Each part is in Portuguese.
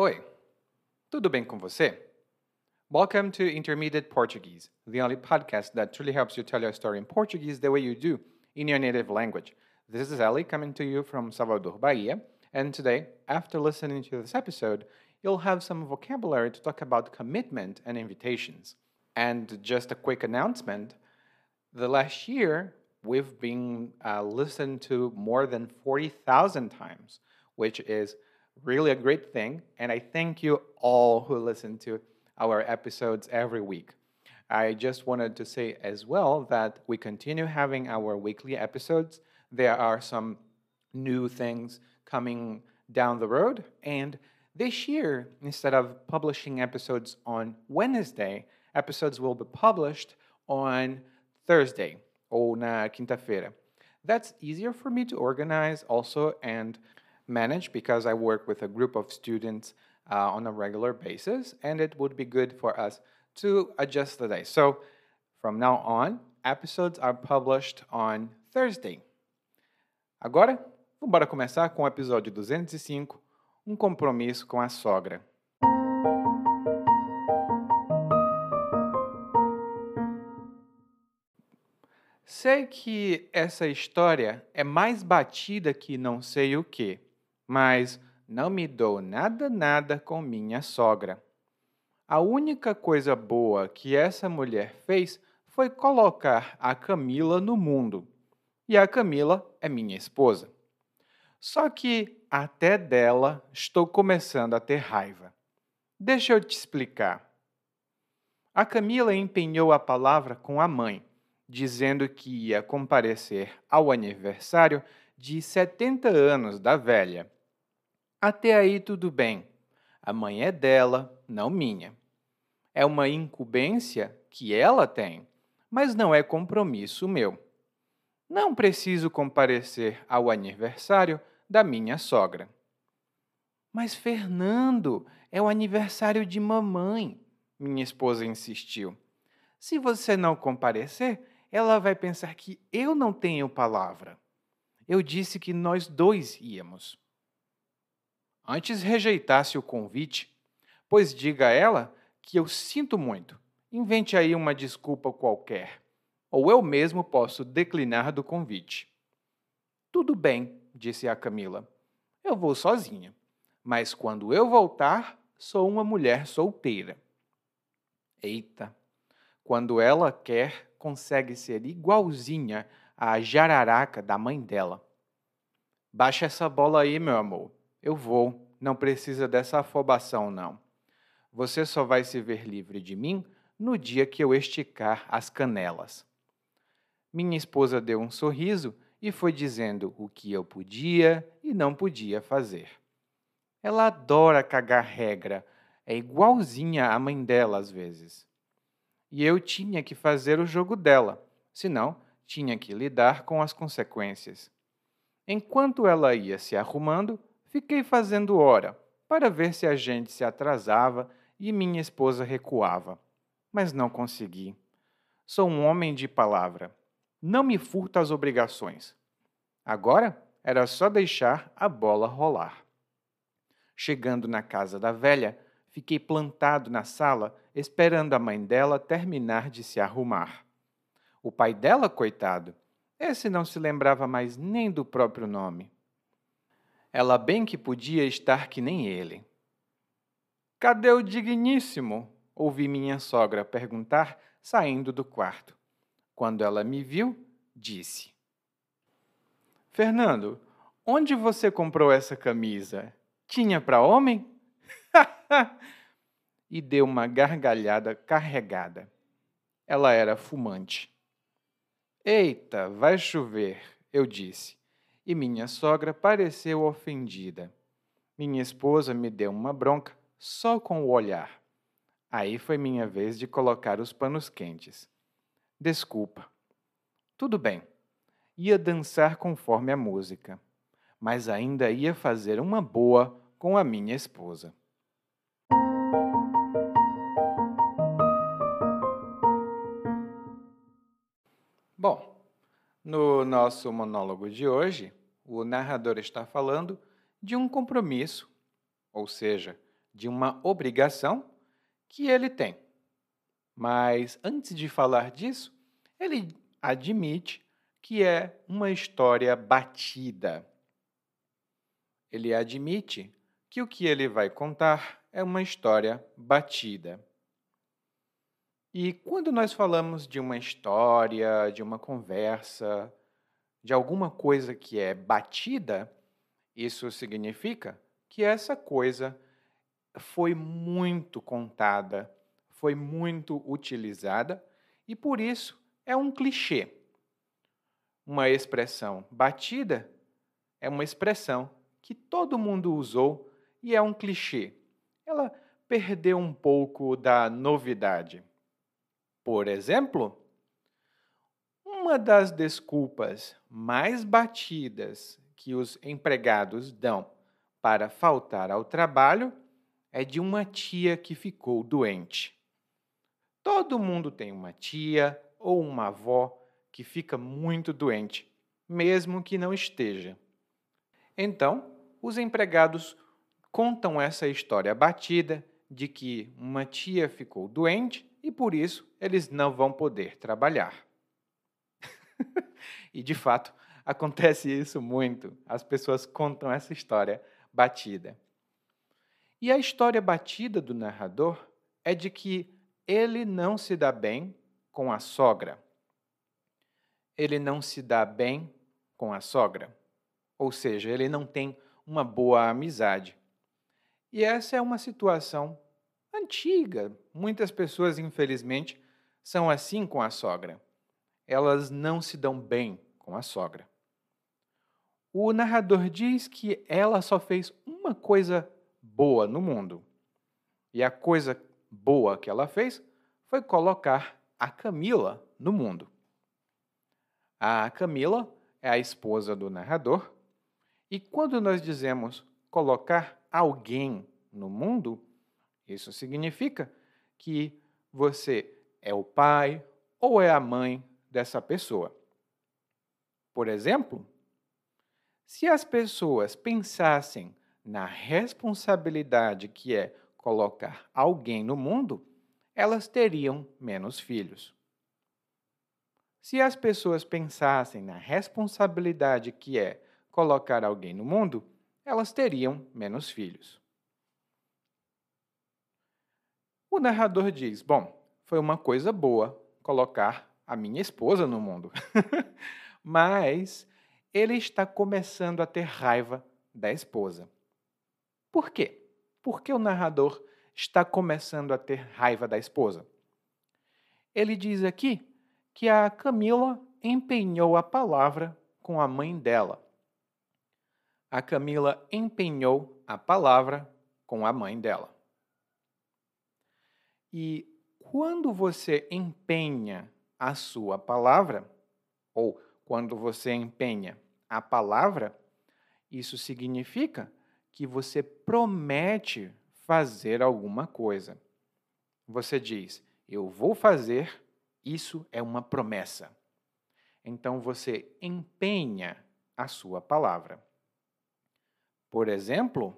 Oi, tudo bem com você? Welcome to Intermediate Portuguese, the only podcast that truly helps you tell your story in Portuguese the way you do in your native language. This is Ali coming to you from Salvador, Bahia, and today, after listening to this episode, you'll have some vocabulary to talk about commitment and invitations. And just a quick announcement the last year, we've been uh, listened to more than 40,000 times, which is really a great thing. And I thank you all who listen to our episodes every week. I just wanted to say as well that we continue having our weekly episodes. There are some new things coming down the road. And this year, instead of publishing episodes on Wednesday, episodes will be published on Thursday ou na quinta-feira. That's easier for me to organize also and manage because I work with a group of students uh, on a regular basis, and it would be good for us to adjust the day. So from now on, episodes are published on Thursday. Agora, vamos começar com o episódio 205, um compromisso com a sogra. Sei que essa história é mais batida que não sei o que, mas não me dou nada, nada com minha sogra. A única coisa boa que essa mulher fez foi colocar a Camila no mundo. E a Camila é minha esposa. Só que até dela estou começando a ter raiva. Deixa eu te explicar. A Camila empenhou a palavra com a mãe, dizendo que ia comparecer ao aniversário de 70 anos da velha. Até aí tudo bem. A mãe é dela, não minha. É uma incumbência que ela tem, mas não é compromisso meu. Não preciso comparecer ao aniversário da minha sogra. Mas, Fernando, é o aniversário de mamãe, minha esposa insistiu. Se você não comparecer, ela vai pensar que eu não tenho palavra. Eu disse que nós dois íamos. Antes rejeitasse o convite, pois diga a ela que eu sinto muito. Invente aí uma desculpa qualquer, ou eu mesmo posso declinar do convite. Tudo bem, disse a Camila. Eu vou sozinha, mas quando eu voltar, sou uma mulher solteira. Eita! Quando ela quer, consegue ser igualzinha à jararaca da mãe dela. Baixa essa bola aí, meu amor. Eu vou, não precisa dessa afobação, não. Você só vai se ver livre de mim no dia que eu esticar as canelas. Minha esposa deu um sorriso e foi dizendo o que eu podia e não podia fazer. Ela adora cagar regra, é igualzinha à mãe dela às vezes. E eu tinha que fazer o jogo dela, senão tinha que lidar com as consequências. Enquanto ela ia se arrumando, Fiquei fazendo hora para ver se a gente se atrasava e minha esposa recuava, mas não consegui. Sou um homem de palavra. Não me furta as obrigações. Agora era só deixar a bola rolar. Chegando na casa da velha, fiquei plantado na sala esperando a mãe dela terminar de se arrumar. O pai dela, coitado, esse não se lembrava mais nem do próprio nome. Ela bem que podia estar que nem ele. Cadê o digníssimo? ouvi minha sogra perguntar, saindo do quarto. Quando ela me viu, disse: Fernando, onde você comprou essa camisa? Tinha para homem? e deu uma gargalhada carregada. Ela era fumante. Eita, vai chover, eu disse e minha sogra pareceu ofendida. Minha esposa me deu uma bronca só com o olhar. Aí foi minha vez de colocar os panos quentes. Desculpa. Tudo bem. Ia dançar conforme a música, mas ainda ia fazer uma boa com a minha esposa. Bom, no nosso monólogo de hoje, o narrador está falando de um compromisso, ou seja, de uma obrigação que ele tem. Mas antes de falar disso, ele admite que é uma história batida. Ele admite que o que ele vai contar é uma história batida. E quando nós falamos de uma história, de uma conversa, de alguma coisa que é batida, isso significa que essa coisa foi muito contada, foi muito utilizada e por isso é um clichê. Uma expressão batida é uma expressão que todo mundo usou e é um clichê. Ela perdeu um pouco da novidade. Por exemplo, uma das desculpas mais batidas que os empregados dão para faltar ao trabalho é de uma tia que ficou doente. Todo mundo tem uma tia ou uma avó que fica muito doente, mesmo que não esteja. Então, os empregados contam essa história batida de que uma tia ficou doente e por isso eles não vão poder trabalhar. e de fato, acontece isso muito. As pessoas contam essa história batida. E a história batida do narrador é de que ele não se dá bem com a sogra. Ele não se dá bem com a sogra. Ou seja, ele não tem uma boa amizade. E essa é uma situação antiga. Muitas pessoas, infelizmente, são assim com a sogra. Elas não se dão bem com a sogra. O narrador diz que ela só fez uma coisa boa no mundo. E a coisa boa que ela fez foi colocar a Camila no mundo. A Camila é a esposa do narrador, e quando nós dizemos colocar alguém no mundo, isso significa que você é o pai ou é a mãe dessa pessoa. Por exemplo, se as pessoas pensassem na responsabilidade que é colocar alguém no mundo, elas teriam menos filhos. Se as pessoas pensassem na responsabilidade que é colocar alguém no mundo, elas teriam menos filhos. O narrador diz: Bom, foi uma coisa boa colocar a minha esposa no mundo. Mas ele está começando a ter raiva da esposa. Por quê? Porque o narrador está começando a ter raiva da esposa. Ele diz aqui que a Camila empenhou a palavra com a mãe dela. A Camila empenhou a palavra com a mãe dela. E quando você empenha a sua palavra, ou quando você empenha a palavra, isso significa que você promete fazer alguma coisa. Você diz: Eu vou fazer, isso é uma promessa. Então você empenha a sua palavra. Por exemplo,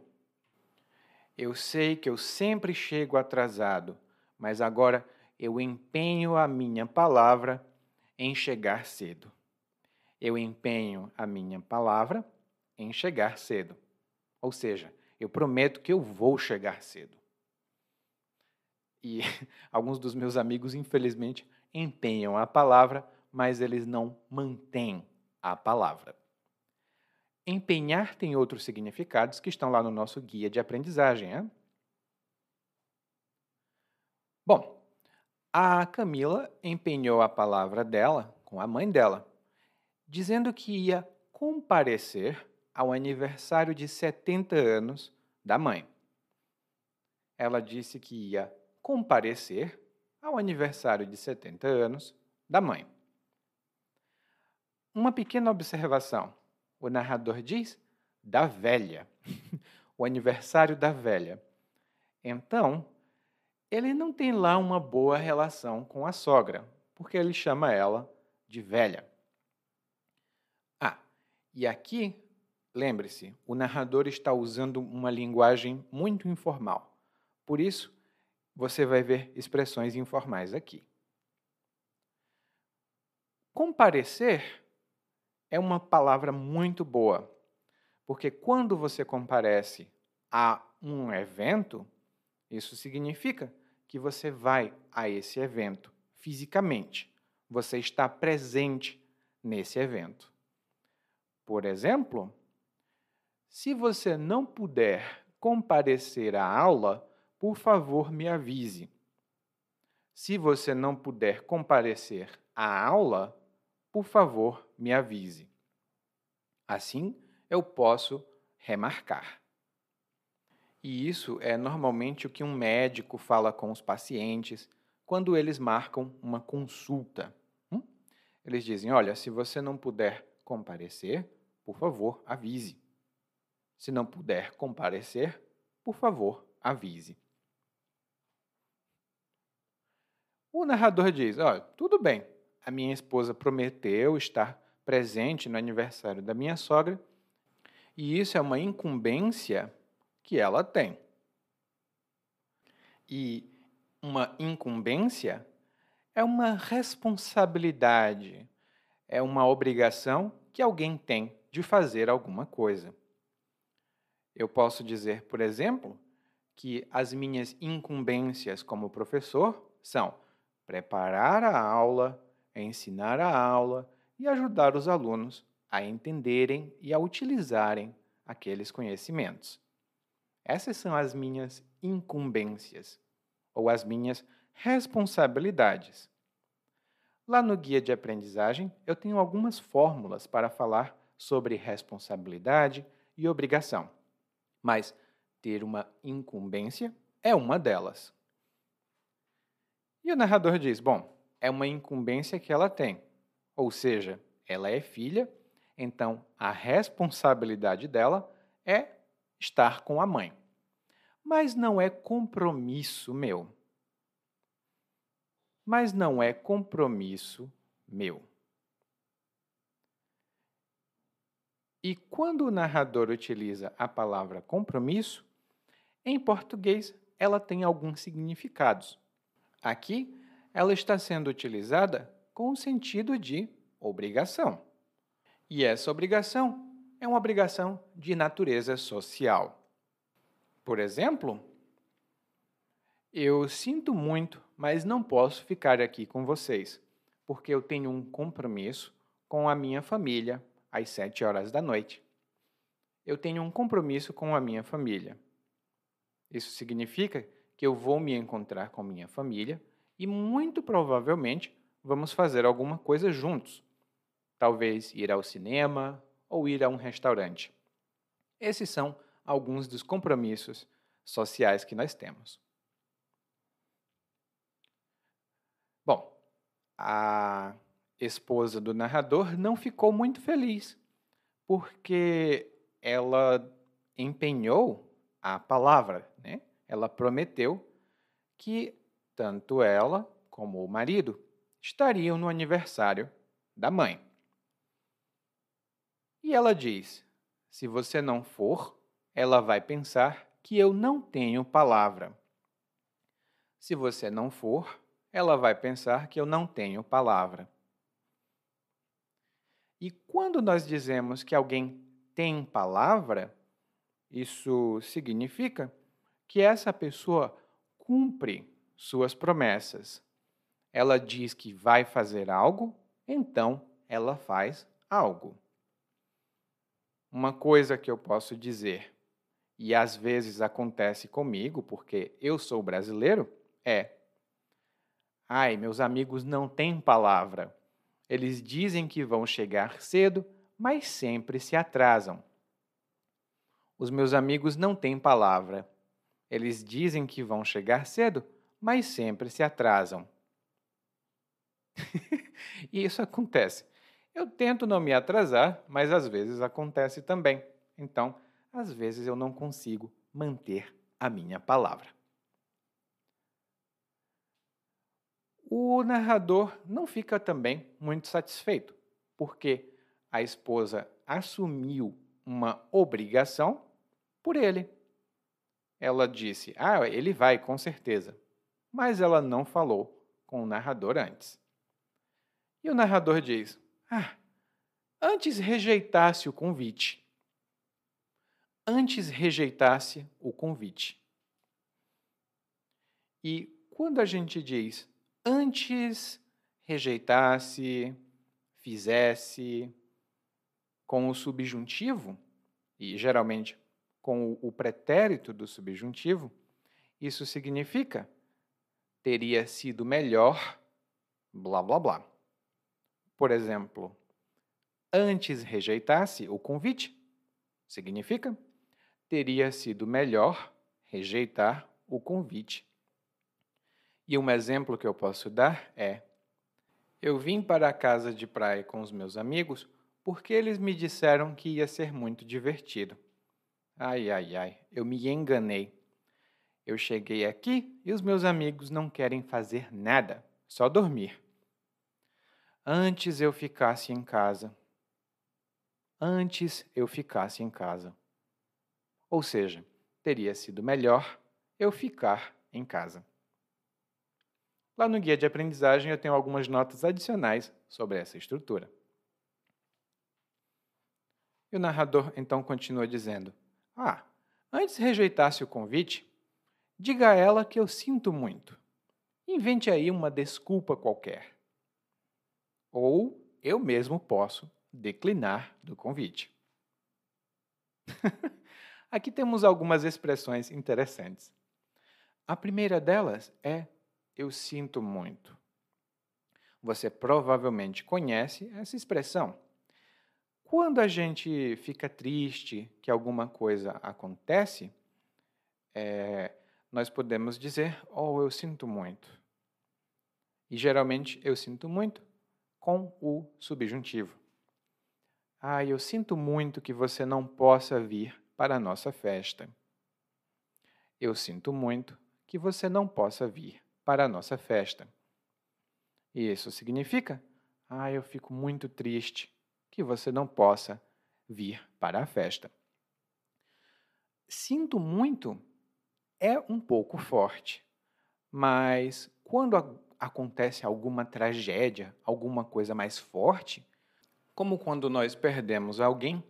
eu sei que eu sempre chego atrasado mas agora eu empenho a minha palavra em chegar cedo. Eu empenho a minha palavra em chegar cedo. Ou seja, eu prometo que eu vou chegar cedo. E alguns dos meus amigos, infelizmente, empenham a palavra, mas eles não mantêm a palavra. Empenhar tem outros significados que estão lá no nosso guia de aprendizagem. É? Bom, a Camila empenhou a palavra dela com a mãe dela, dizendo que ia comparecer ao aniversário de 70 anos da mãe. Ela disse que ia comparecer ao aniversário de 70 anos da mãe. Uma pequena observação. O narrador diz da velha, o aniversário da velha. Então, ele não tem lá uma boa relação com a sogra, porque ele chama ela de velha. Ah, e aqui, lembre-se, o narrador está usando uma linguagem muito informal. Por isso, você vai ver expressões informais aqui. Comparecer é uma palavra muito boa, porque quando você comparece a um evento, isso significa que você vai a esse evento fisicamente. Você está presente nesse evento. Por exemplo, se você não puder comparecer à aula, por favor, me avise. Se você não puder comparecer à aula, por favor, me avise. Assim, eu posso remarcar. E isso é normalmente o que um médico fala com os pacientes quando eles marcam uma consulta. Hum? Eles dizem: olha, se você não puder comparecer, por favor, avise. Se não puder comparecer, por favor, avise. O narrador diz: olha, tudo bem, a minha esposa prometeu estar presente no aniversário da minha sogra, e isso é uma incumbência que ela tem. E uma incumbência é uma responsabilidade, é uma obrigação que alguém tem de fazer alguma coisa. Eu posso dizer, por exemplo, que as minhas incumbências como professor são preparar a aula, ensinar a aula e ajudar os alunos a entenderem e a utilizarem aqueles conhecimentos. Essas são as minhas incumbências ou as minhas responsabilidades. Lá no guia de aprendizagem, eu tenho algumas fórmulas para falar sobre responsabilidade e obrigação. Mas ter uma incumbência é uma delas. E o narrador diz: bom, é uma incumbência que ela tem. Ou seja, ela é filha, então a responsabilidade dela é estar com a mãe. Mas não é compromisso meu. Mas não é compromisso meu. E quando o narrador utiliza a palavra compromisso, em português ela tem alguns significados. Aqui ela está sendo utilizada com o sentido de obrigação. E essa obrigação é uma obrigação de natureza social. Por exemplo, eu sinto muito, mas não posso ficar aqui com vocês, porque eu tenho um compromisso com a minha família às sete horas da noite. Eu tenho um compromisso com a minha família. Isso significa que eu vou me encontrar com minha família e muito provavelmente vamos fazer alguma coisa juntos. Talvez ir ao cinema ou ir a um restaurante. Esses são alguns dos compromissos sociais que nós temos. Bom, a esposa do narrador não ficou muito feliz, porque ela empenhou a palavra, né? Ela prometeu que tanto ela como o marido estariam no aniversário da mãe. E ela diz: se você não for, ela vai pensar que eu não tenho palavra. Se você não for, ela vai pensar que eu não tenho palavra. E quando nós dizemos que alguém tem palavra, isso significa que essa pessoa cumpre suas promessas. Ela diz que vai fazer algo, então ela faz algo. Uma coisa que eu posso dizer, e às vezes acontece comigo, porque eu sou brasileiro, é: ai, meus amigos não têm palavra. Eles dizem que vão chegar cedo, mas sempre se atrasam. Os meus amigos não têm palavra. Eles dizem que vão chegar cedo, mas sempre se atrasam. e isso acontece. Eu tento não me atrasar, mas às vezes acontece também. Então, às vezes eu não consigo manter a minha palavra. O narrador não fica também muito satisfeito, porque a esposa assumiu uma obrigação por ele. ela disse: Ah, ele vai, com certeza. Mas ela não falou com o narrador antes. E o narrador diz: Ah, antes rejeitasse o convite. Antes rejeitasse o convite. E quando a gente diz antes rejeitasse, fizesse, com o subjuntivo, e geralmente com o pretérito do subjuntivo, isso significa teria sido melhor, blá blá blá. Por exemplo, antes rejeitasse o convite, significa teria sido melhor rejeitar o convite. E um exemplo que eu posso dar é: eu vim para a casa de praia com os meus amigos porque eles me disseram que ia ser muito divertido. Ai, ai, ai, eu me enganei. Eu cheguei aqui e os meus amigos não querem fazer nada, só dormir. Antes eu ficasse em casa. Antes eu ficasse em casa. Ou seja, teria sido melhor eu ficar em casa. Lá no guia de aprendizagem eu tenho algumas notas adicionais sobre essa estrutura. E o narrador então continua dizendo: ah, antes rejeitasse o convite, diga a ela que eu sinto muito. Invente aí uma desculpa qualquer. Ou eu mesmo posso declinar do convite. Aqui temos algumas expressões interessantes. A primeira delas é eu sinto muito. Você provavelmente conhece essa expressão. Quando a gente fica triste que alguma coisa acontece, é, nós podemos dizer, oh, eu sinto muito. E geralmente eu sinto muito com o subjuntivo. Ah, eu sinto muito que você não possa vir para a nossa festa. Eu sinto muito que você não possa vir para a nossa festa. E isso significa, ah, eu fico muito triste que você não possa vir para a festa. Sinto muito é um pouco forte, mas quando acontece alguma tragédia, alguma coisa mais forte, como quando nós perdemos alguém,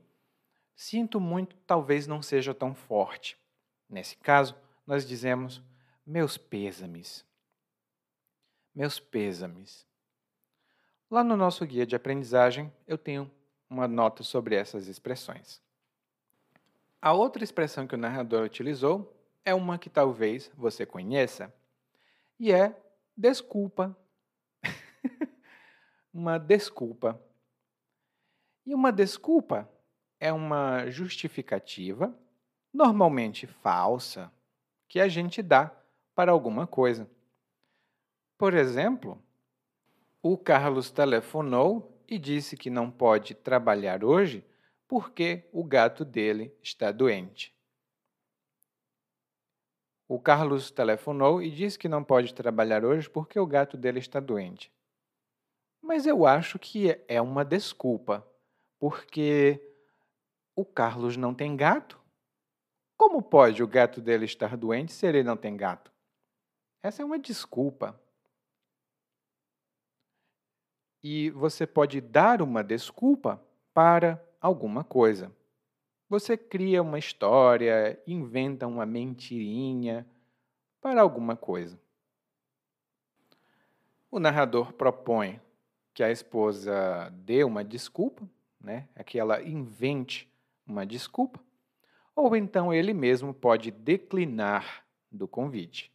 sinto muito talvez não seja tão forte. Nesse caso, nós dizemos meus pêsames. Meus pêsames. Lá no nosso guia de aprendizagem, eu tenho uma nota sobre essas expressões. A outra expressão que o narrador utilizou é uma que talvez você conheça, e é desculpa. uma desculpa. E uma desculpa é uma justificativa, normalmente falsa, que a gente dá para alguma coisa. Por exemplo, o Carlos telefonou e disse que não pode trabalhar hoje porque o gato dele está doente. O Carlos telefonou e disse que não pode trabalhar hoje porque o gato dele está doente. Mas eu acho que é uma desculpa, porque o Carlos não tem gato. Como pode o gato dele estar doente se ele não tem gato? Essa é uma desculpa. E você pode dar uma desculpa para alguma coisa. Você cria uma história, inventa uma mentirinha para alguma coisa. O narrador propõe que a esposa dê uma desculpa, né? É que ela invente uma desculpa, ou então ele mesmo pode declinar do convite.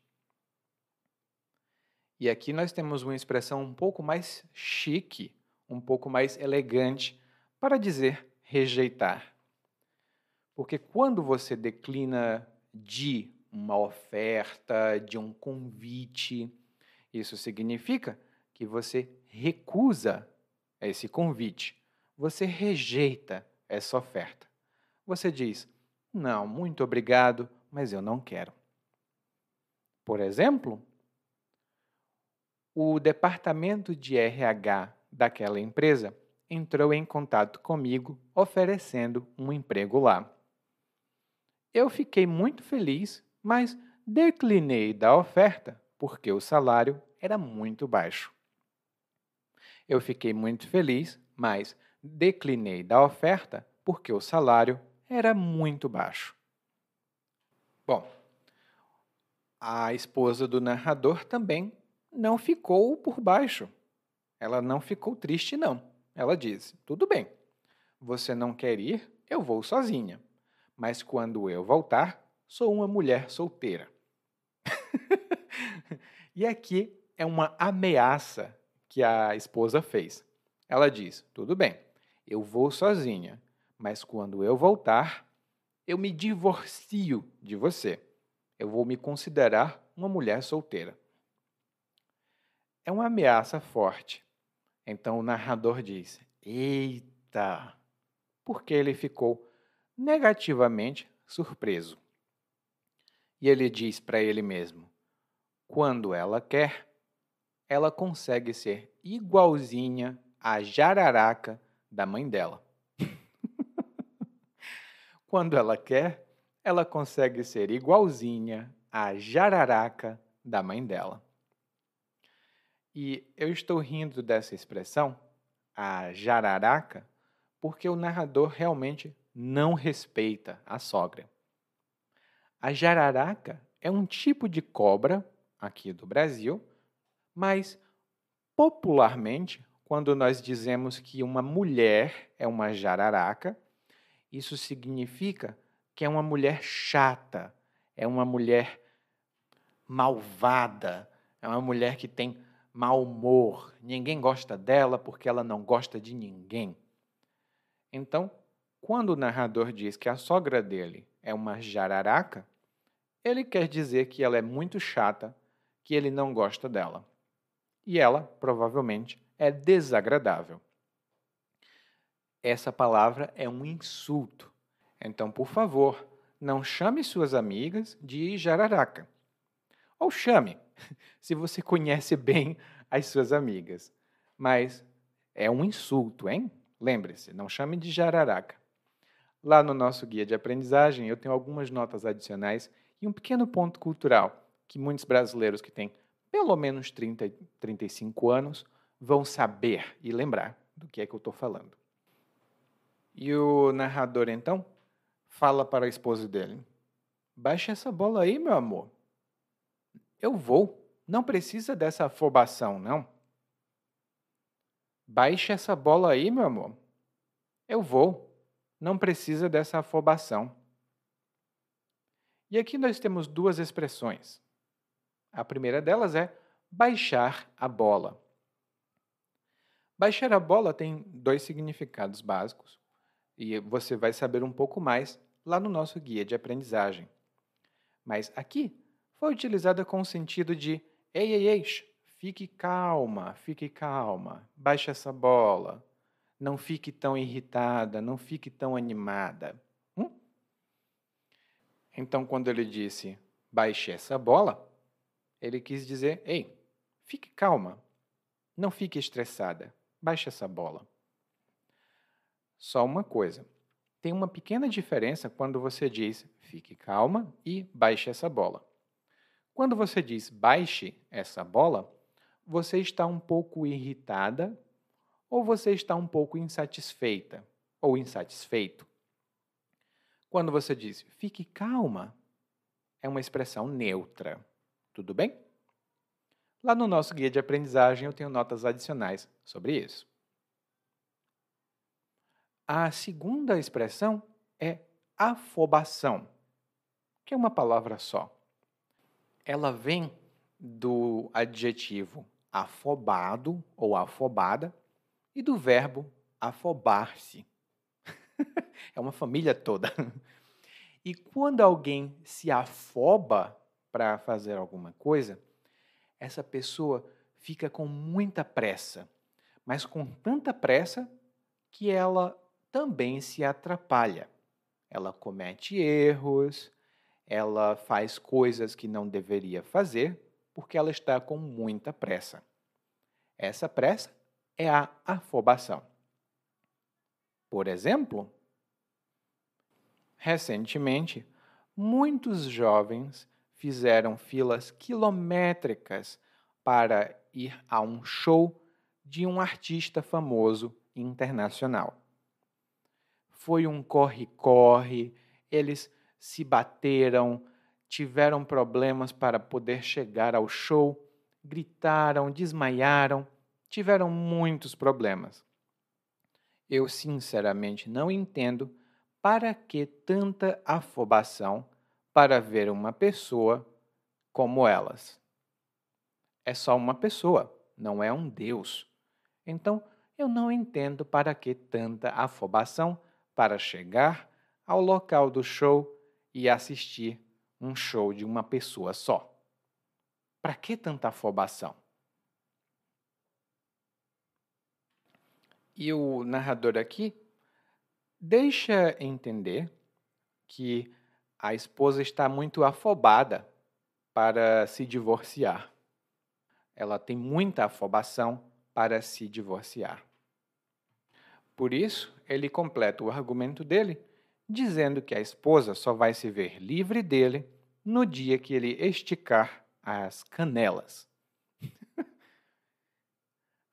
E aqui nós temos uma expressão um pouco mais chique, um pouco mais elegante para dizer rejeitar. Porque quando você declina de uma oferta, de um convite, isso significa que você recusa esse convite, você rejeita essa oferta. Você diz: não, muito obrigado, mas eu não quero. Por exemplo, o departamento de RH daquela empresa entrou em contato comigo oferecendo um emprego lá. Eu fiquei muito feliz, mas declinei da oferta porque o salário era muito baixo. Eu fiquei muito feliz, mas declinei da oferta porque o salário era muito baixo. Bom, a esposa do narrador também não ficou por baixo. Ela não ficou triste, não. Ela disse: Tudo bem, você não quer ir, eu vou sozinha. Mas quando eu voltar, sou uma mulher solteira. e aqui é uma ameaça que a esposa fez. Ela diz: Tudo bem, eu vou sozinha, mas quando eu voltar, eu me divorcio de você. Eu vou me considerar uma mulher solteira. É uma ameaça forte. Então o narrador diz: Eita! Porque ele ficou negativamente surpreso. E ele diz para ele mesmo: quando ela quer, ela consegue ser igualzinha à jararaca da mãe dela. quando ela quer, ela consegue ser igualzinha à jararaca da mãe dela. E eu estou rindo dessa expressão, a jararaca, porque o narrador realmente não respeita a sogra. A jararaca é um tipo de cobra aqui do Brasil, mas popularmente, quando nós dizemos que uma mulher é uma jararaca, isso significa que é uma mulher chata, é uma mulher malvada, é uma mulher que tem mau humor, ninguém gosta dela porque ela não gosta de ninguém. Então, quando o narrador diz que a sogra dele é uma jararaca, ele quer dizer que ela é muito chata, que ele não gosta dela. E ela, provavelmente, é desagradável. Essa palavra é um insulto. Então, por favor, não chame suas amigas de jararaca. Ou chame, se você conhece bem as suas amigas. Mas é um insulto, hein? Lembre-se, não chame de jararaca. Lá no nosso guia de aprendizagem, eu tenho algumas notas adicionais e um pequeno ponto cultural que muitos brasileiros que têm pelo menos 30, 35 anos vão saber e lembrar do que é que eu estou falando. E o narrador, então, fala para a esposa dele: Baixa essa bola aí, meu amor. Eu vou. Não precisa dessa afobação, não. Baixe essa bola aí, meu amor. Eu vou não precisa dessa afobação. E aqui nós temos duas expressões. A primeira delas é baixar a bola. Baixar a bola tem dois significados básicos e você vai saber um pouco mais lá no nosso guia de aprendizagem. Mas aqui foi utilizada com o sentido de ei, ei, ei, fique calma, fique calma, baixe essa bola, não fique tão irritada, não fique tão animada. Hum? Então, quando ele disse baixe essa bola, ele quis dizer: ei, fique calma, não fique estressada, baixe essa bola. Só uma coisa: tem uma pequena diferença quando você diz fique calma e baixe essa bola. Quando você diz baixe essa bola, você está um pouco irritada ou você está um pouco insatisfeita ou insatisfeito. Quando você diz fique calma, é uma expressão neutra. Tudo bem? Lá no nosso guia de aprendizagem eu tenho notas adicionais sobre isso. A segunda expressão é afobação, que é uma palavra só. Ela vem do adjetivo afobado ou afobada, e do verbo afobar-se. é uma família toda. E quando alguém se afoba para fazer alguma coisa, essa pessoa fica com muita pressa, mas com tanta pressa que ela também se atrapalha. Ela comete erros, ela faz coisas que não deveria fazer porque ela está com muita pressa. Essa pressa é a afobação. Por exemplo, recentemente, muitos jovens fizeram filas quilométricas para ir a um show de um artista famoso internacional. Foi um corre-corre, eles se bateram, tiveram problemas para poder chegar ao show, gritaram, desmaiaram, tiveram muitos problemas. Eu sinceramente não entendo para que tanta afobação para ver uma pessoa como elas. É só uma pessoa, não é um Deus. Então, eu não entendo para que tanta afobação para chegar ao local do show e assistir um show de uma pessoa só. Para que tanta afobação? E o narrador aqui deixa entender que a esposa está muito afobada para se divorciar. Ela tem muita afobação para se divorciar. Por isso, ele completa o argumento dele dizendo que a esposa só vai se ver livre dele no dia que ele esticar as canelas.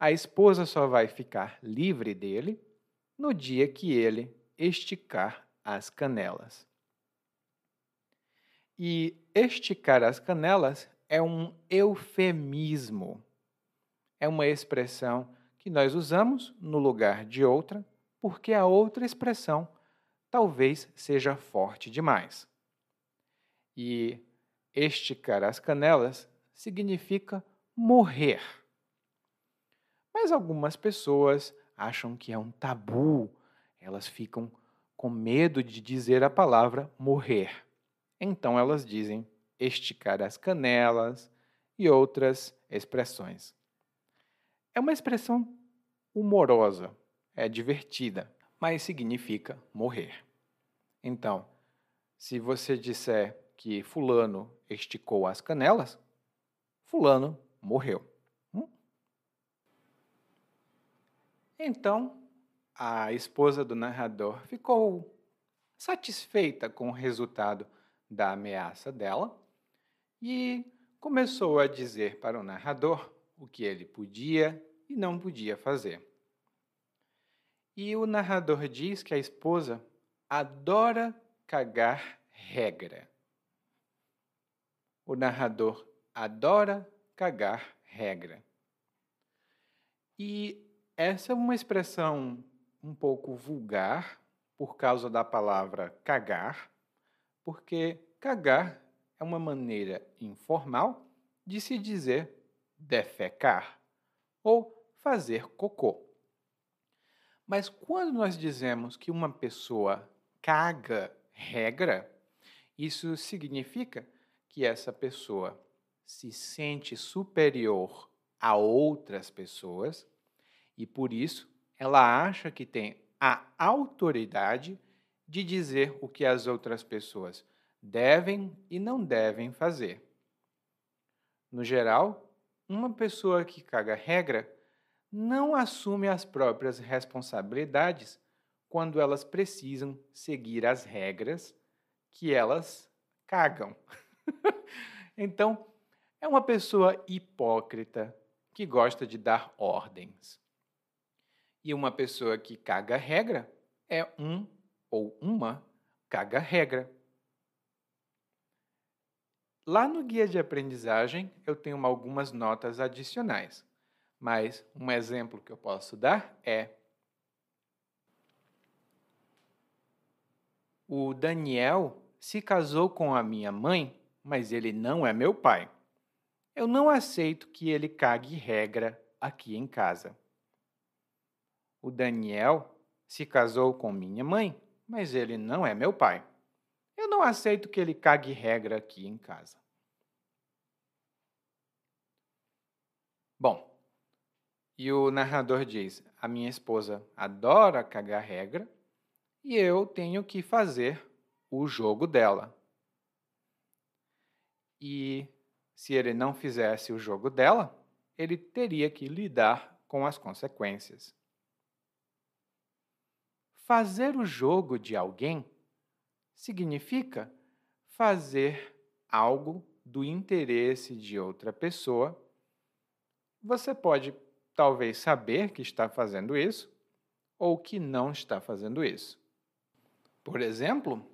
A esposa só vai ficar livre dele no dia que ele esticar as canelas. E esticar as canelas é um eufemismo. É uma expressão que nós usamos no lugar de outra, porque a outra expressão talvez seja forte demais. E esticar as canelas significa morrer. Mas algumas pessoas acham que é um tabu, elas ficam com medo de dizer a palavra morrer. Então elas dizem esticar as canelas e outras expressões. É uma expressão humorosa, é divertida, mas significa morrer. Então, se você disser que Fulano esticou as canelas, Fulano morreu. Hum? Então, a esposa do narrador ficou satisfeita com o resultado da ameaça dela e começou a dizer para o narrador o que ele podia e não podia fazer. E o narrador diz que a esposa adora cagar regra. O narrador adora cagar regra. E essa é uma expressão um pouco vulgar por causa da palavra cagar, porque cagar é uma maneira informal de se dizer defecar ou fazer cocô. Mas quando nós dizemos que uma pessoa caga regra, isso significa que essa pessoa se sente superior a outras pessoas e por isso ela acha que tem a autoridade de dizer o que as outras pessoas devem e não devem fazer. No geral, uma pessoa que caga regra não assume as próprias responsabilidades quando elas precisam seguir as regras que elas cagam. então, é uma pessoa hipócrita que gosta de dar ordens. E uma pessoa que caga regra é um ou uma caga regra. Lá no guia de aprendizagem eu tenho algumas notas adicionais, mas um exemplo que eu posso dar é o Daniel se casou com a minha mãe, mas ele não é meu pai. Eu não aceito que ele cague regra aqui em casa. O Daniel se casou com minha mãe, mas ele não é meu pai. Eu não aceito que ele cague regra aqui em casa. Bom, e o narrador diz: a minha esposa adora cagar regra e eu tenho que fazer o jogo dela. E se ele não fizesse o jogo dela, ele teria que lidar com as consequências. Fazer o jogo de alguém significa fazer algo do interesse de outra pessoa, você pode talvez saber que está fazendo isso ou que não está fazendo isso. Por exemplo,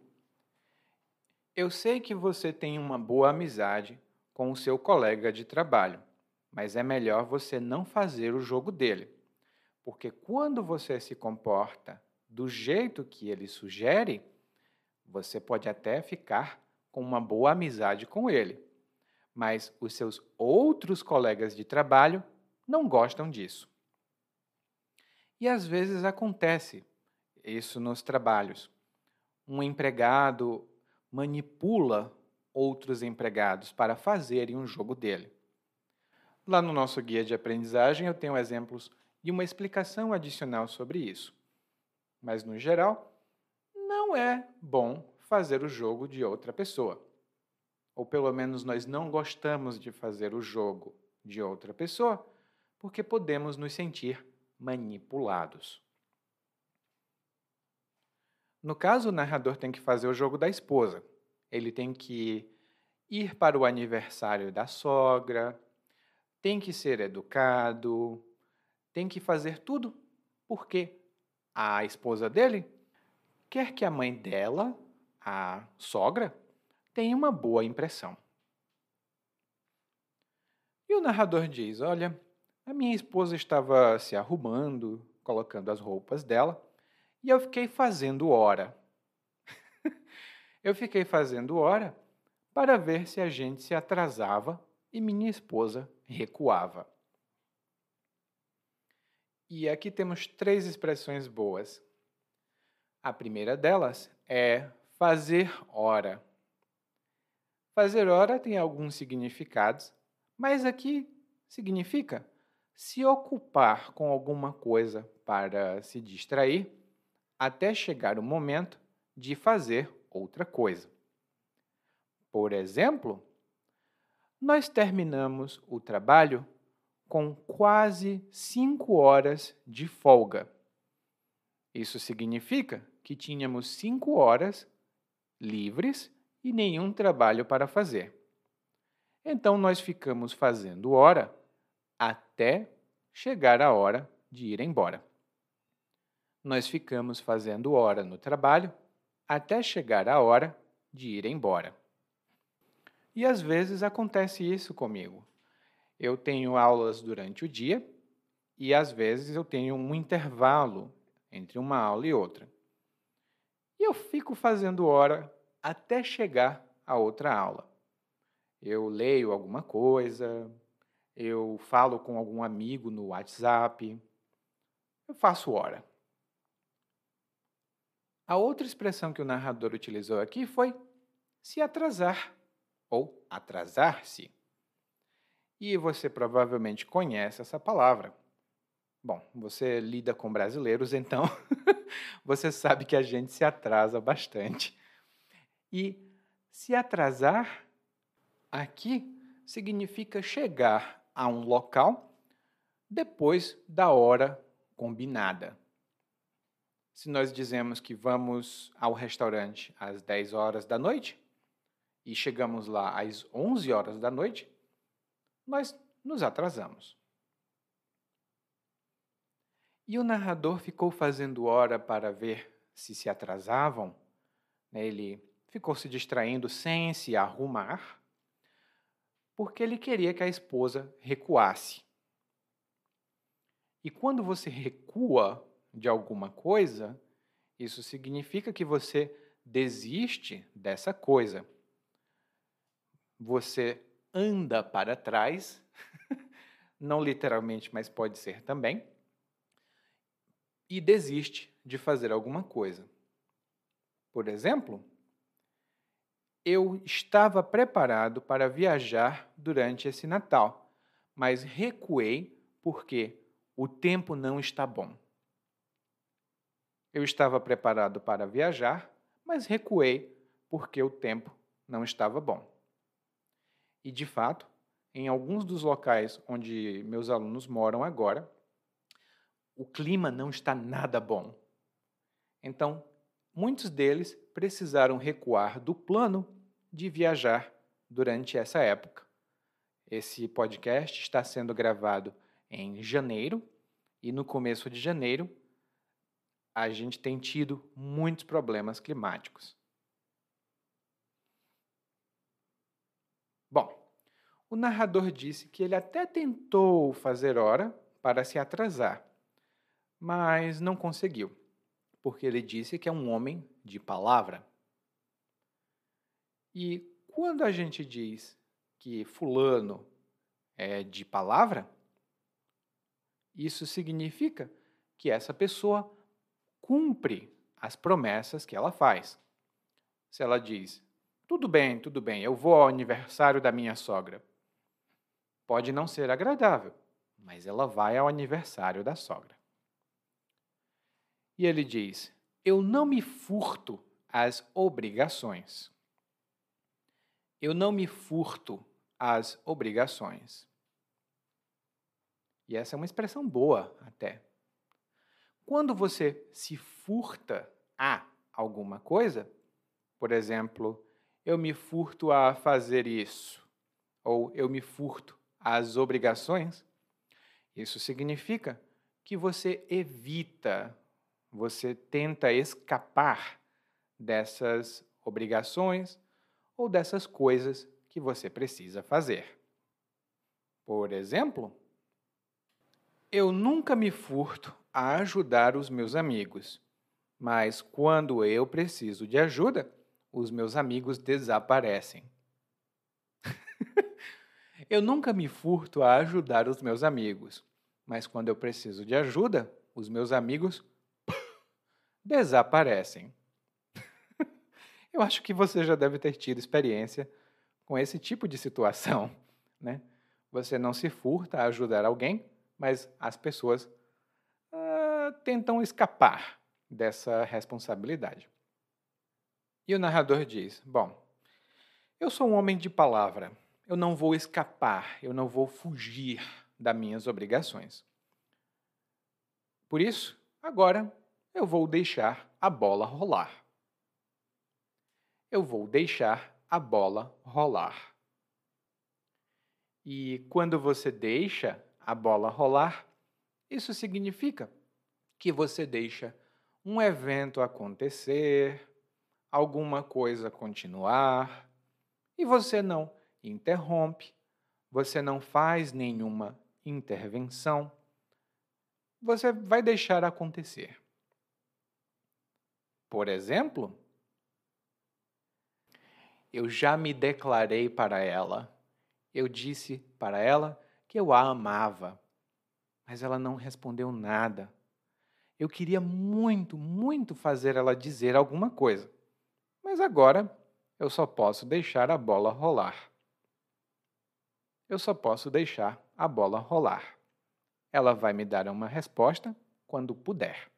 eu sei que você tem uma boa amizade com o seu colega de trabalho, mas é melhor você não fazer o jogo dele, porque quando você se comporta do jeito que ele sugere, você pode até ficar com uma boa amizade com ele, mas os seus outros colegas de trabalho não gostam disso. E às vezes acontece isso nos trabalhos. Um empregado manipula outros empregados para fazerem um jogo dele. Lá no nosso guia de aprendizagem eu tenho exemplos e uma explicação adicional sobre isso. Mas, no geral, não é bom fazer o jogo de outra pessoa. Ou pelo menos nós não gostamos de fazer o jogo de outra pessoa, porque podemos nos sentir manipulados. No caso, o narrador tem que fazer o jogo da esposa. Ele tem que ir para o aniversário da sogra, tem que ser educado, tem que fazer tudo porque a esposa dele quer que a mãe dela, a sogra, tenha uma boa impressão. E o narrador diz: Olha, a minha esposa estava se arrumando, colocando as roupas dela, e eu fiquei fazendo hora. eu fiquei fazendo hora para ver se a gente se atrasava e minha esposa recuava. E aqui temos três expressões boas. A primeira delas é fazer hora. Fazer hora tem alguns significados, mas aqui significa se ocupar com alguma coisa para se distrair até chegar o momento de fazer outra coisa. Por exemplo, nós terminamos o trabalho com quase cinco horas de folga. Isso significa que tínhamos cinco horas livres e nenhum trabalho para fazer. Então, nós ficamos fazendo hora até chegar a hora de ir embora. Nós ficamos fazendo hora no trabalho até chegar a hora de ir embora. E às vezes acontece isso comigo. Eu tenho aulas durante o dia e às vezes eu tenho um intervalo entre uma aula e outra. E eu fico fazendo hora até chegar a outra aula. Eu leio alguma coisa, eu falo com algum amigo no WhatsApp, eu faço hora. A outra expressão que o narrador utilizou aqui foi se atrasar ou atrasar-se. E você provavelmente conhece essa palavra. Bom, você lida com brasileiros, então você sabe que a gente se atrasa bastante. E se atrasar aqui significa chegar a um local depois da hora combinada. Se nós dizemos que vamos ao restaurante às 10 horas da noite e chegamos lá às 11 horas da noite, nós nos atrasamos. E o narrador ficou fazendo hora para ver se se atrasavam. Né? Ele ficou se distraindo sem se arrumar porque ele queria que a esposa recuasse. E quando você recua de alguma coisa, isso significa que você desiste dessa coisa. Você anda para trás, não literalmente, mas pode ser também, e desiste de fazer alguma coisa. Por exemplo, eu estava preparado para viajar durante esse Natal, mas recuei porque o tempo não está bom. Eu estava preparado para viajar, mas recuei porque o tempo não estava bom. E, de fato, em alguns dos locais onde meus alunos moram agora, o clima não está nada bom. Então, muitos deles precisaram recuar do plano de viajar durante essa época. Esse podcast está sendo gravado em janeiro e no começo de janeiro a gente tem tido muitos problemas climáticos. Bom, o narrador disse que ele até tentou fazer hora para se atrasar, mas não conseguiu, porque ele disse que é um homem de palavra. E quando a gente diz que Fulano é de palavra, isso significa que essa pessoa cumpre as promessas que ela faz. Se ela diz, tudo bem, tudo bem, eu vou ao aniversário da minha sogra. Pode não ser agradável, mas ela vai ao aniversário da sogra. E ele diz: Eu não me furto às obrigações. Eu não me furto às obrigações. E essa é uma expressão boa até. Quando você se furta a alguma coisa, por exemplo, eu me furto a fazer isso, ou eu me furto às obrigações, isso significa que você evita, você tenta escapar dessas obrigações ou dessas coisas que você precisa fazer. Por exemplo, eu nunca me furto a ajudar os meus amigos, mas quando eu preciso de ajuda, os meus amigos desaparecem. Eu nunca me furto a ajudar os meus amigos, mas quando eu preciso de ajuda, os meus amigos desaparecem. eu acho que você já deve ter tido experiência com esse tipo de situação, né? Você não se furta a ajudar alguém, mas as pessoas uh, tentam escapar dessa responsabilidade. E o narrador diz: Bom, eu sou um homem de palavra, eu não vou escapar, eu não vou fugir das minhas obrigações. Por isso, agora eu vou deixar a bola rolar. Eu vou deixar a bola rolar. E quando você deixa a bola rolar, isso significa que você deixa um evento acontecer, alguma coisa continuar, e você não interrompe, você não faz nenhuma intervenção, você vai deixar acontecer. Por exemplo, eu já me declarei para ela. Eu disse para ela que eu a amava, mas ela não respondeu nada. Eu queria muito, muito fazer ela dizer alguma coisa, mas agora eu só posso deixar a bola rolar. Eu só posso deixar a bola rolar. Ela vai me dar uma resposta quando puder.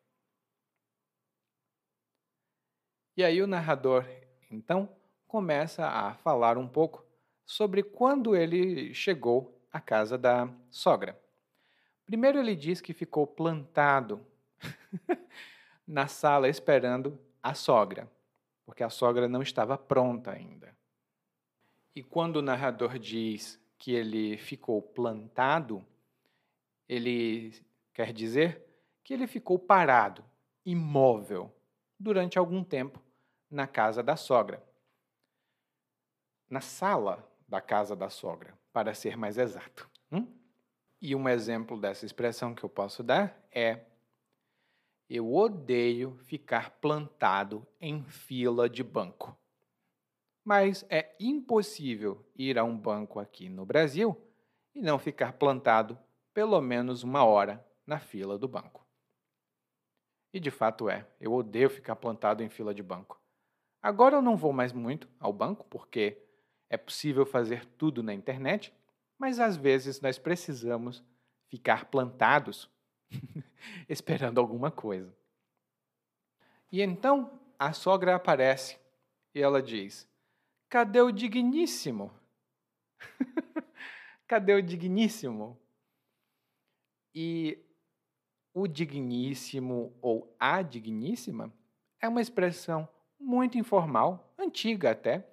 E aí o narrador, então, começa a falar um pouco sobre quando ele chegou a casa da sogra. Primeiro ele diz que ficou plantado na sala esperando a sogra, porque a sogra não estava pronta ainda. E quando o narrador diz que ele ficou plantado, ele quer dizer que ele ficou parado, imóvel, durante algum tempo na casa da sogra. Na sala da casa da sogra para ser mais exato. Hum? E um exemplo dessa expressão que eu posso dar é: Eu odeio ficar plantado em fila de banco. Mas é impossível ir a um banco aqui no Brasil e não ficar plantado pelo menos uma hora na fila do banco. E de fato é, eu odeio ficar plantado em fila de banco. Agora eu não vou mais muito ao banco porque é possível fazer tudo na internet, mas às vezes nós precisamos ficar plantados esperando alguma coisa. E então a sogra aparece e ela diz: Cadê o digníssimo? Cadê o digníssimo? E o digníssimo ou a digníssima é uma expressão muito informal, antiga até,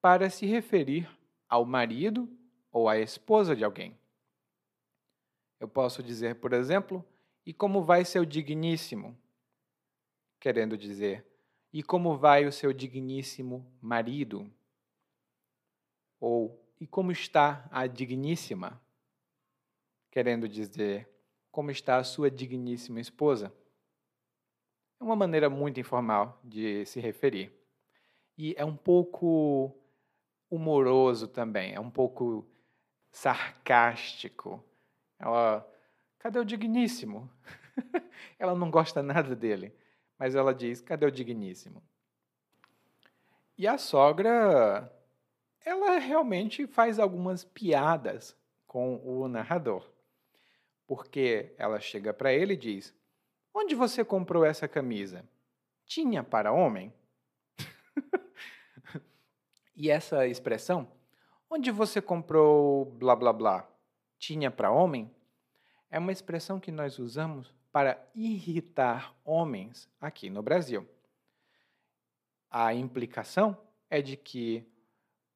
para se referir ao marido ou à esposa de alguém. Eu posso dizer, por exemplo, e como vai seu digníssimo? Querendo dizer, e como vai o seu digníssimo marido? Ou, e como está a digníssima? Querendo dizer, como está a sua digníssima esposa? É uma maneira muito informal de se referir. E é um pouco humoroso também, é um pouco sarcástico. Ela, cadê o digníssimo? ela não gosta nada dele, mas ela diz: cadê o digníssimo? E a sogra, ela realmente faz algumas piadas com o narrador. Porque ela chega para ele e diz: Onde você comprou essa camisa? Tinha para homem? e essa expressão, onde você comprou blá blá blá, tinha para homem? É uma expressão que nós usamos para irritar homens aqui no Brasil. A implicação é de que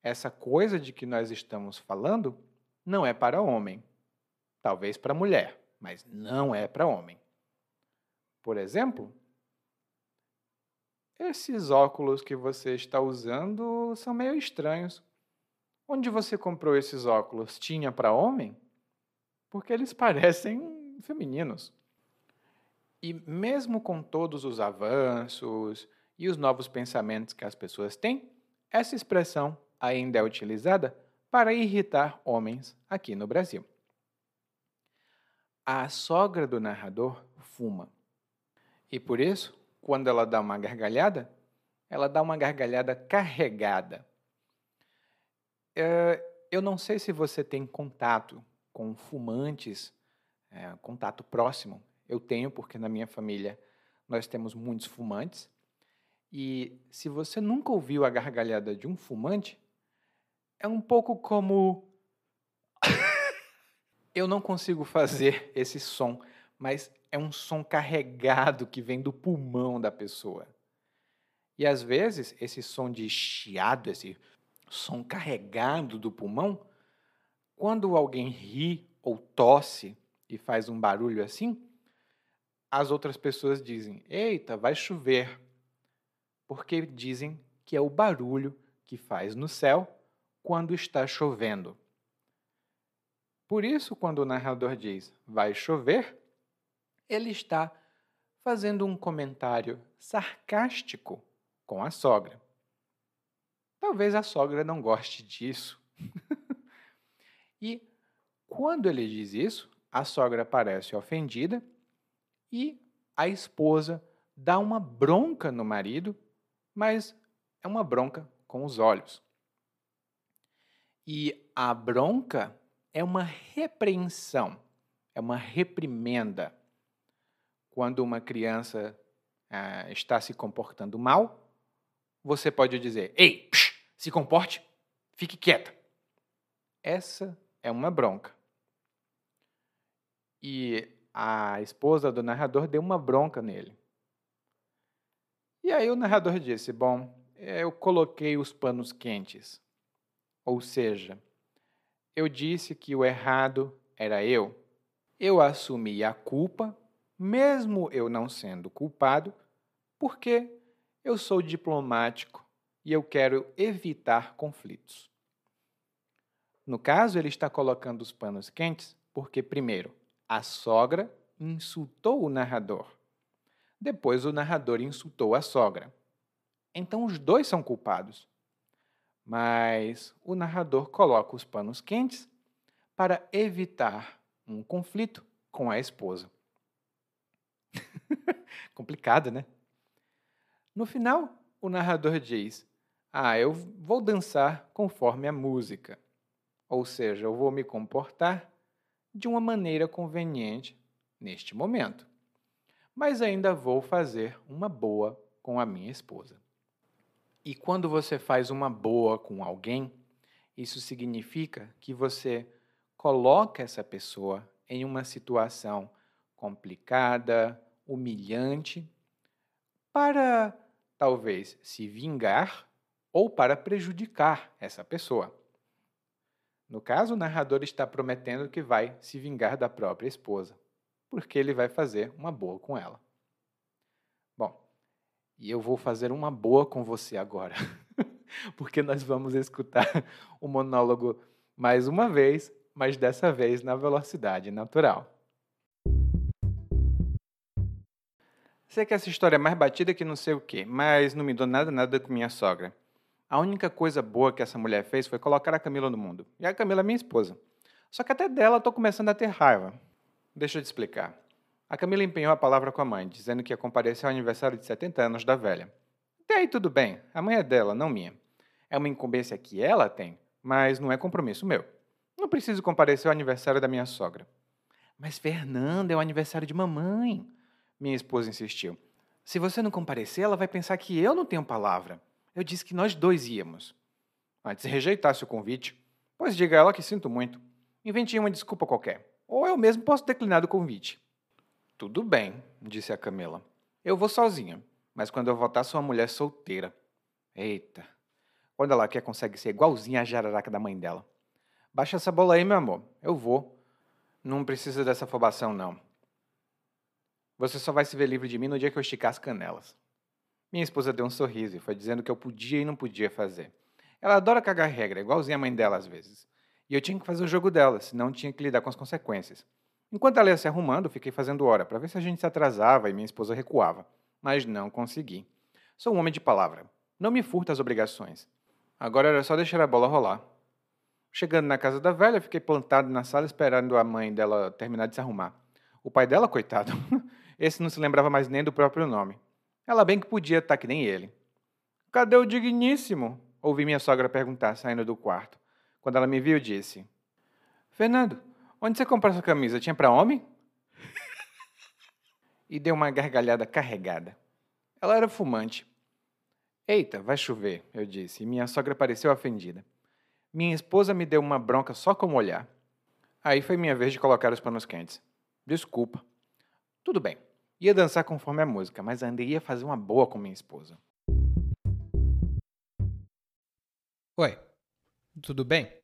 essa coisa de que nós estamos falando não é para homem. Talvez para mulher, mas não é para homem. Por exemplo, esses óculos que você está usando são meio estranhos. Onde você comprou esses óculos? Tinha para homem? Porque eles parecem femininos. E mesmo com todos os avanços e os novos pensamentos que as pessoas têm, essa expressão ainda é utilizada para irritar homens aqui no Brasil. A sogra do narrador fuma. E por isso, quando ela dá uma gargalhada, ela dá uma gargalhada carregada. É, eu não sei se você tem contato com fumantes, é, contato próximo. Eu tenho, porque na minha família nós temos muitos fumantes. E se você nunca ouviu a gargalhada de um fumante, é um pouco como. eu não consigo fazer esse som, mas é um som carregado que vem do pulmão da pessoa. E às vezes, esse som de chiado, esse som carregado do pulmão, quando alguém ri ou tosse e faz um barulho assim, as outras pessoas dizem: Eita, vai chover. Porque dizem que é o barulho que faz no céu quando está chovendo. Por isso, quando o narrador diz vai chover, ele está fazendo um comentário sarcástico com a sogra. Talvez a sogra não goste disso. e quando ele diz isso, a sogra parece ofendida e a esposa dá uma bronca no marido, mas é uma bronca com os olhos. E a bronca é uma repreensão, é uma reprimenda quando uma criança ah, está se comportando mal, você pode dizer: Ei, psh, se comporte, fique quieta. Essa é uma bronca. E a esposa do narrador deu uma bronca nele. E aí o narrador disse: Bom, eu coloquei os panos quentes. Ou seja, eu disse que o errado era eu. Eu assumi a culpa mesmo eu não sendo culpado, porque eu sou diplomático e eu quero evitar conflitos. No caso, ele está colocando os panos quentes porque, primeiro, a sogra insultou o narrador. Depois, o narrador insultou a sogra. Então, os dois são culpados. Mas o narrador coloca os panos quentes para evitar um conflito com a esposa. Complicado, né? No final, o narrador diz: Ah, eu vou dançar conforme a música. Ou seja, eu vou me comportar de uma maneira conveniente neste momento. Mas ainda vou fazer uma boa com a minha esposa. E quando você faz uma boa com alguém, isso significa que você coloca essa pessoa em uma situação complicada, humilhante para talvez se vingar ou para prejudicar essa pessoa. No caso, o narrador está prometendo que vai se vingar da própria esposa, porque ele vai fazer uma boa com ela. E eu vou fazer uma boa com você agora, porque nós vamos escutar o monólogo mais uma vez, mas dessa vez na velocidade natural. Sei que essa história é mais batida que não sei o quê, mas não me dou nada nada com minha sogra. A única coisa boa que essa mulher fez foi colocar a Camila no mundo. E a Camila é minha esposa. Só que até dela eu tô começando a ter raiva. Deixa eu te explicar. A Camila empenhou a palavra com a mãe, dizendo que ia comparecer ao aniversário de 70 anos da velha. Até aí tudo bem, a mãe é dela, não minha. É uma incumbência que ela tem, mas não é compromisso meu. Não preciso comparecer ao aniversário da minha sogra. Mas, Fernanda, é o aniversário de mamãe. Minha esposa insistiu. Se você não comparecer, ela vai pensar que eu não tenho palavra. Eu disse que nós dois íamos. Antes rejeitasse o convite, pois diga a ela que sinto muito. Invente uma desculpa qualquer. Ou eu mesmo posso declinar o convite. Tudo bem, disse a Camila. Eu vou sozinha, mas quando eu voltar sou uma mulher solteira. Eita. Quando ela quer, consegue ser igualzinha a jararaca da mãe dela. Baixa essa bola aí, meu amor. Eu vou. Não precisa dessa afobação, não. Você só vai se ver livre de mim no dia que eu esticar as canelas. Minha esposa deu um sorriso e foi dizendo que eu podia e não podia fazer. Ela adora cagar regra, igualzinha a mãe dela às vezes. E eu tinha que fazer o jogo dela, senão tinha que lidar com as consequências. Enquanto ela ia se arrumando, fiquei fazendo hora para ver se a gente se atrasava e minha esposa recuava. Mas não consegui. Sou um homem de palavra. Não me furta as obrigações. Agora era só deixar a bola rolar. Chegando na casa da velha, fiquei plantado na sala esperando a mãe dela terminar de se arrumar. O pai dela, coitado, Esse não se lembrava mais nem do próprio nome. Ela bem que podia estar que nem ele. Cadê o digníssimo? Ouvi minha sogra perguntar, saindo do quarto. Quando ela me viu, disse: Fernando, onde você comprou essa camisa? Tinha para homem? e deu uma gargalhada carregada. Ela era fumante. Eita, vai chover, eu disse, e minha sogra pareceu ofendida. Minha esposa me deu uma bronca só com o olhar. Aí foi minha vez de colocar os panos quentes. Desculpa. Tudo bem. Ia dançar conforme a música, mas ainda ia fazer uma boa com minha esposa. Oi, tudo bem?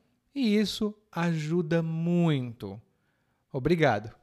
e isso ajuda muito. Obrigado.